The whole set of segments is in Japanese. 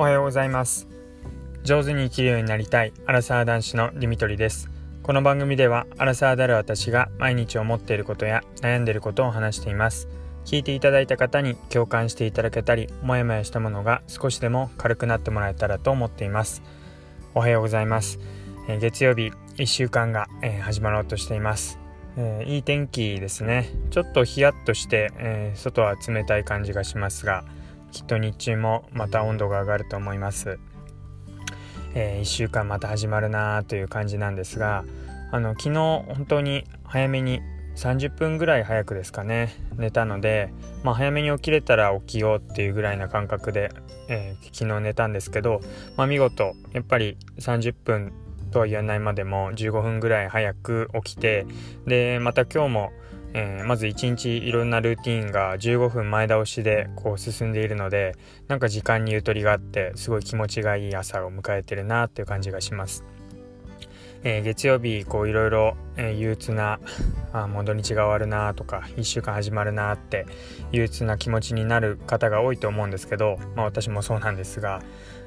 おはようございます。上手に生きるようになりたいアラサー男子のディミトリです。この番組ではアラサーである私が毎日思っていることや悩んでいることを話しています。聞いていただいた方に共感していただけたりモヤモヤしたものが少しでも軽くなってもらえたらと思っています。おはようございます、え、月曜日1週間が、え、始まろうとしています。えー、いい天気ですね。ちょっとヒヤッとして、えー、外は冷たい感じがしますがきっと日中もまた温度が上がると思います、えー、1週間また始まるなという感じなんですがあの昨日本当に早めに30分ぐらい早くですかね寝たので、まあ、早めに起きれたら起きようっていうぐらいな感覚で、えー、昨日寝たんですけど、まあ、見事やっぱり30分とは言わないまでも15分ぐらい早く起きてでまた今日もえー、まず一日いろんなルーティンが15分前倒しでこう進んでいるのでなんか時間にゆとりがあってすごい気持ちがいい朝を迎えてるなっていう感じがします。えー、月曜日こういろいろ、えー、憂鬱なあもう土日が終わるなとか1週間始まるなって憂鬱な気持ちになる方が多いと思うんですけど、まあ、私もそうなんですが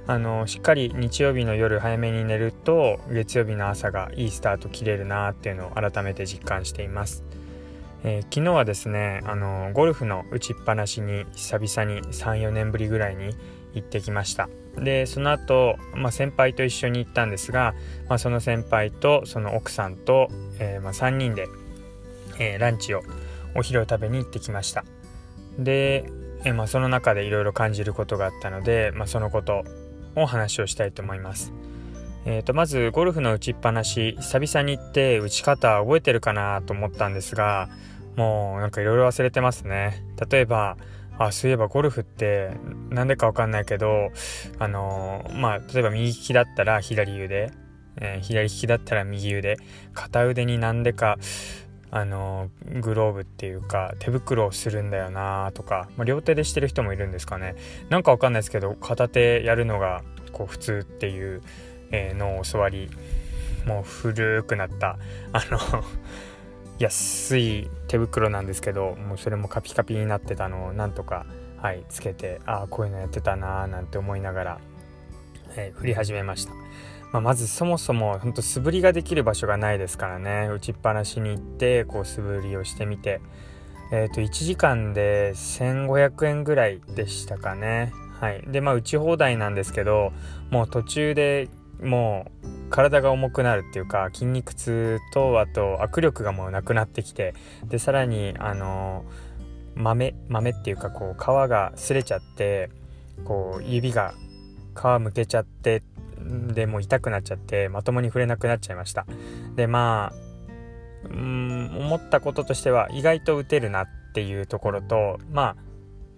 あのしっかり日曜日の夜早めに寝ると月曜日の朝がいいスタート切れるなっていうのを改めて実感しています。えー、昨日はですねあのゴルフの打ちっぱなしに久々に34年ぶりぐらいに行ってきました。でその後、まあ、先輩と一緒に行ったんですが、まあ、その先輩とその奥さんと、えー、まあ、3人で、えー、ランチをお昼を食べに行ってきました。で、えまあ、その中でいろいろ感じることがあったので、まあ、そのことを話をしたいと思います。えー、とまずゴルフの打ちっぱなし久々に行って打ち方覚えてるかなと思ったんですがもうなんかいろいろ忘れてますね。例えば、あ、そういえばゴルフってなんでかわかんないけど、あのー、まあ、例えば右利きだったら左腕、えー、左利きだったら右腕、片腕になんでか、あのー、グローブっていうか手袋をするんだよなとか、まあ、両手でしてる人もいるんですかね。なんかわかんないですけど、片手やるのがこう普通っていう、えのを教わり、もう古くなった、あの安い手袋なんですけどもうそれもカピカピになってたのをなんとかはいつけてああこういうのやってたなーなんて思いながら、えー、振り始めました、まあ、まずそもそもほんと素振りができる場所がないですからね。打ちっぱなしに行ってこう素振りをしてみて。え、ー、と1時間で1500円ぐらいでしたかね。はい。でまあ打ち放題なんですけどもう途中でもう体が重くなるっていうか筋肉痛とあと握力がもうなくなってきてでさらにあの豆豆っていうかこう皮が擦れちゃってこう指が皮むけちゃってでもう痛くなっちゃってまともに触れなくなっちゃいました。でまあうん思ったこととしては意外と打てるなっていうところとまあ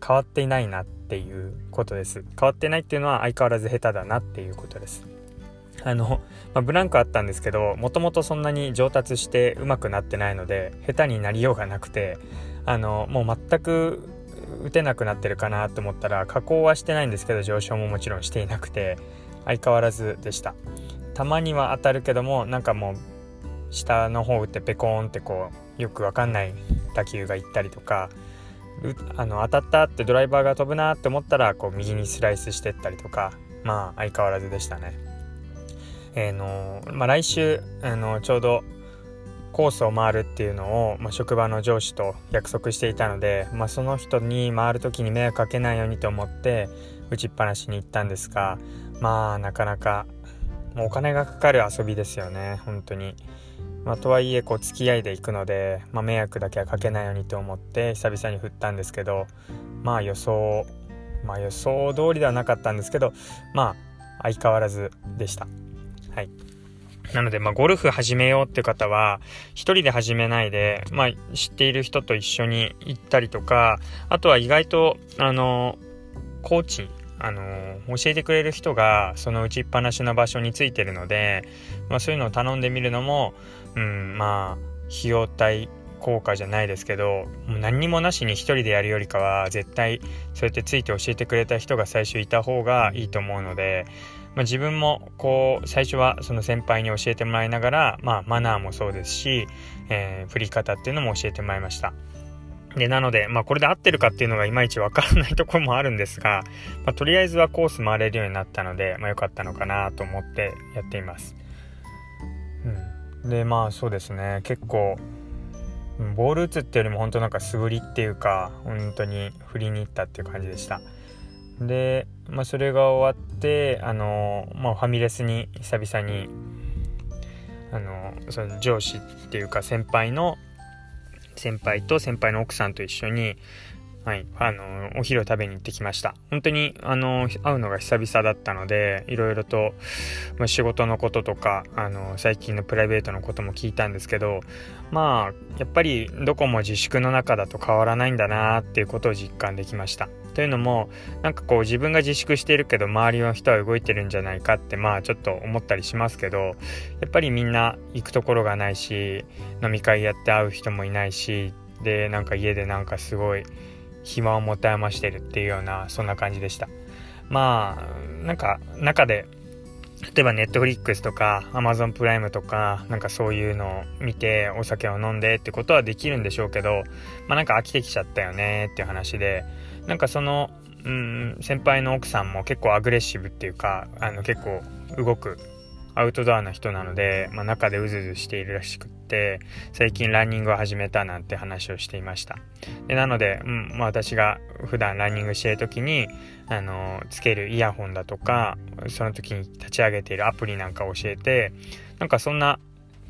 変わっていないなっていうことです。変わってないっていうのは相変わらず下手だなっていうことです。あの、まあ、ブランクあったんですけどもともとそんなに上達して上手くなってないので下手になりようがなくてあのもう全く打てなくなってるかなと思ったら加工はしてないんですけど上昇ももちろんしていなくて相変わらずでしたたまには当たるけどもなんかもう下の方打ってペコーンってこうよくわかんない打球がいったりとかあの当たったってドライバーが飛ぶなって思ったらこう右にスライスしてったりとかまあ相変わらずでしたね。えー、のまあ、来週あのちょうどコースを回るっていうのを、まあ、職場の上司と約束していたので、まあ、その人に回る時に迷惑かけないようにと思って打ちっぱなしに行ったんですがまあなかなかもうお金がかかる遊びですよね本当に。まあ、とはいえこう付き合いで行くので、まあ、迷惑だけはかけないようにと思って久々に振ったんですけどまあ予想まあ予想通りではなかったんですけどまあ相変わらずでした。はい。なので、まあ、ゴルフ始めようっていう方は、一人で始めないで、まあ、知っている人と一緒に行ったりとか、あとは意外と、あの、コーチ、あの、教えてくれる人が、その打ちっぱなしの場所についてるので、まあ、そういうのを頼んでみるのも、うん、まあ、費用対効果じゃないですけど、もう何にもなしに一人でやるよりかは、絶対、そうやってついて教えてくれた人が最初いた方がいいと思うので、まあ、自分もこう最初はその先輩に教えてもらいながら、まあ、マナーもそうですし、えー、振り方っていうのも教えてもらいましたで、なので、まあこれで合ってるかっていうのがいまいちわからないところもあるんですが、まあ、とりあえずはコース回れるようになったので、まあ良かったのかなと思ってやっています。うん。で、まあそうですね、結構、ボール打つっていうよりも本当なんか素振りっていうか、本当に振りに行ったっていう感じでした。で、まあそれが終わて、あの、まあファミレスに久々に、あの、その上司っていうか先輩の先輩と先輩の奥さんと一緒に、はい、あの、お昼を食べに行ってきました。本当に、あの、会うのが久々だったので、いろいろと、まあ、仕事のこととか、あの、最近のプライベートのことも聞いたんですけど、まあ、やっぱりどこも自粛の中だと変わらないんだなっていうことを実感できました。というのも、なんかこう自分が自粛してるけど、周りの人は動いてるんじゃないかって、まあちょっと思ったりしますけど、やっぱりみんな行くところがないし、飲み会やって会う人もいないし、で、なんか家でなんかすごい、暇を持て余してるっていうようなそんな感じでした。まあなんか中で例えばネットフリックスとかアマゾンプライムとかなんかそういうのを見てお酒を飲んでってことはできるんでしょうけどまあなんか飽きてきちゃったよねっていう話でなんかそのうん先輩の奥さんも結構アグレッシブっていうかあの結構動くアウトドアな人なので、まあ、中でうずうずしているらしくって最近ランニングを始めたなんて話をしていました。でなので、うんまあ、私が普段ランニングしている時にあのつけるイヤホンだとかその時に立ち上げているアプリなんかを教えてなんかそんな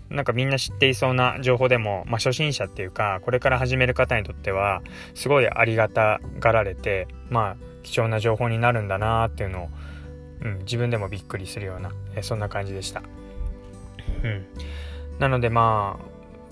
なんかみんな知っていそうな情報でも、まあ、初心者っていうかこれから始める方にとってはすごいありがたがられてまあ貴重な情報になるんだなっていうのをうん、自分でもびっくりするような、えそんな感じでした。うん、なのでま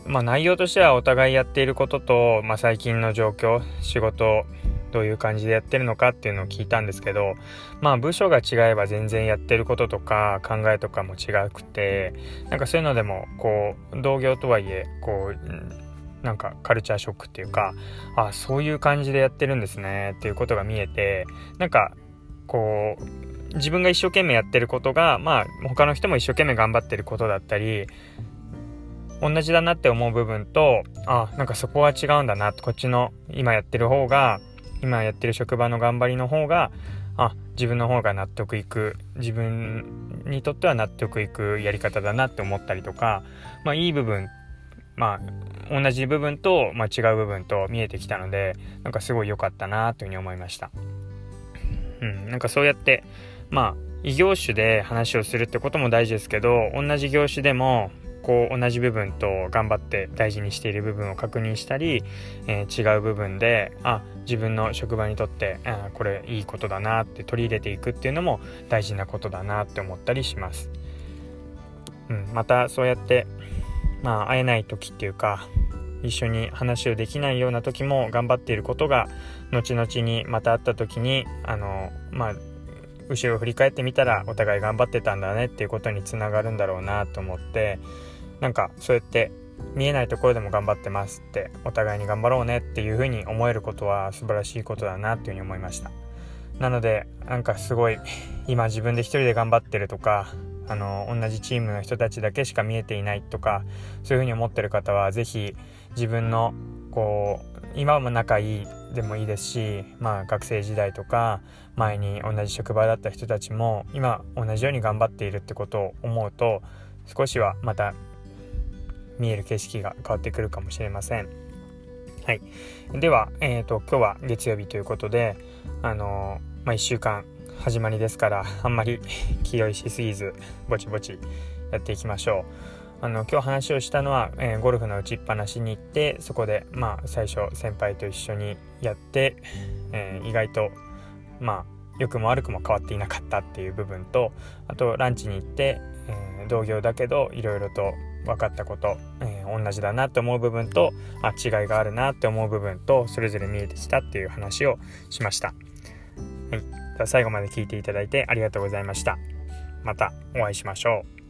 あ、まあ内容としてはお互いやっていることと、まあ、最近の状況仕事どういう感じでやってるのかっていうのを聞いたんですけどまあ部署が違えば全然やってることとか考えとかも違くてなんかそういうのでもこう同業とはいえこうなんかカルチャーショックっていうかあそういう感じでやってるんですねっていうことが見えてなんかこう自分が一生懸命やってることが、まあ、他の人も一生懸命頑張ってることだったり、同じだなって思う部分と、あ、なんかそこは違うんだな、こっちの今やってる方が、今やってる職場の頑張りの方が、あ、自分の方が納得いく、自分にとっては納得いくやり方だなって思ったりとか、まあいい部分、まあ同じ部分と、まあ、違う部分と見えてきたので、なんかすごい良かったなというふうに思いました。うん、なんかそうやって、まあ異業種で話をするってことも大事ですけど同じ業種でもこう同じ部分と頑張って大事にしている部分を確認したり、えー、違う部分であ自分の職場にとってあこれいいことだなって取り入れていくっていうのも大事なことだなって思ったりします。うん、またそうやってまあ会えない時っていうか一緒に話をできないような時も頑張っていることが後々にまた会った時にあのまあ後ろを振り返ってみたらお互い頑張ってたんだねっていうことにつながるんだろうなと思ってなんかそうやって見えないところでも頑張ってますってお互いに頑張ろうねっていうふうに思えることは素晴らしいことだなっていうふうに思いました。なのでなんかすごい今自分で一人で頑張ってるとかあの同じチームの人たちだけしか見えていないとかそういうふうに思ってる方は是非自分のこう今も仲いいでもいいですし、まあ、学生時代とか前に同じ職場だった人たちも今同じように頑張っているってことを思うと少しはまた見える景色が変わってくるかもしれません。はい、では、えーと、今日は月曜日ということで、あのー、まあ、1週間始まりですからあんまり気負いしすぎずぼちぼちやっていきましょう。あの今日話をしたのは、えー、ゴルフの打ちっぱなしに行ってそこでまあ最初先輩と一緒にやって、えー、意外とまあ良くも悪くも変わっていなかったっていう部分とあとランチに行って、えー、同業だけどいろいろと分かったこと、えー、同じだなって思う部分とあ違いがあるなって思う部分とそれぞれ見えてきたっていう話をしました。はい、最後まで聞いていただいてありがとうございました。またお会いしましょう。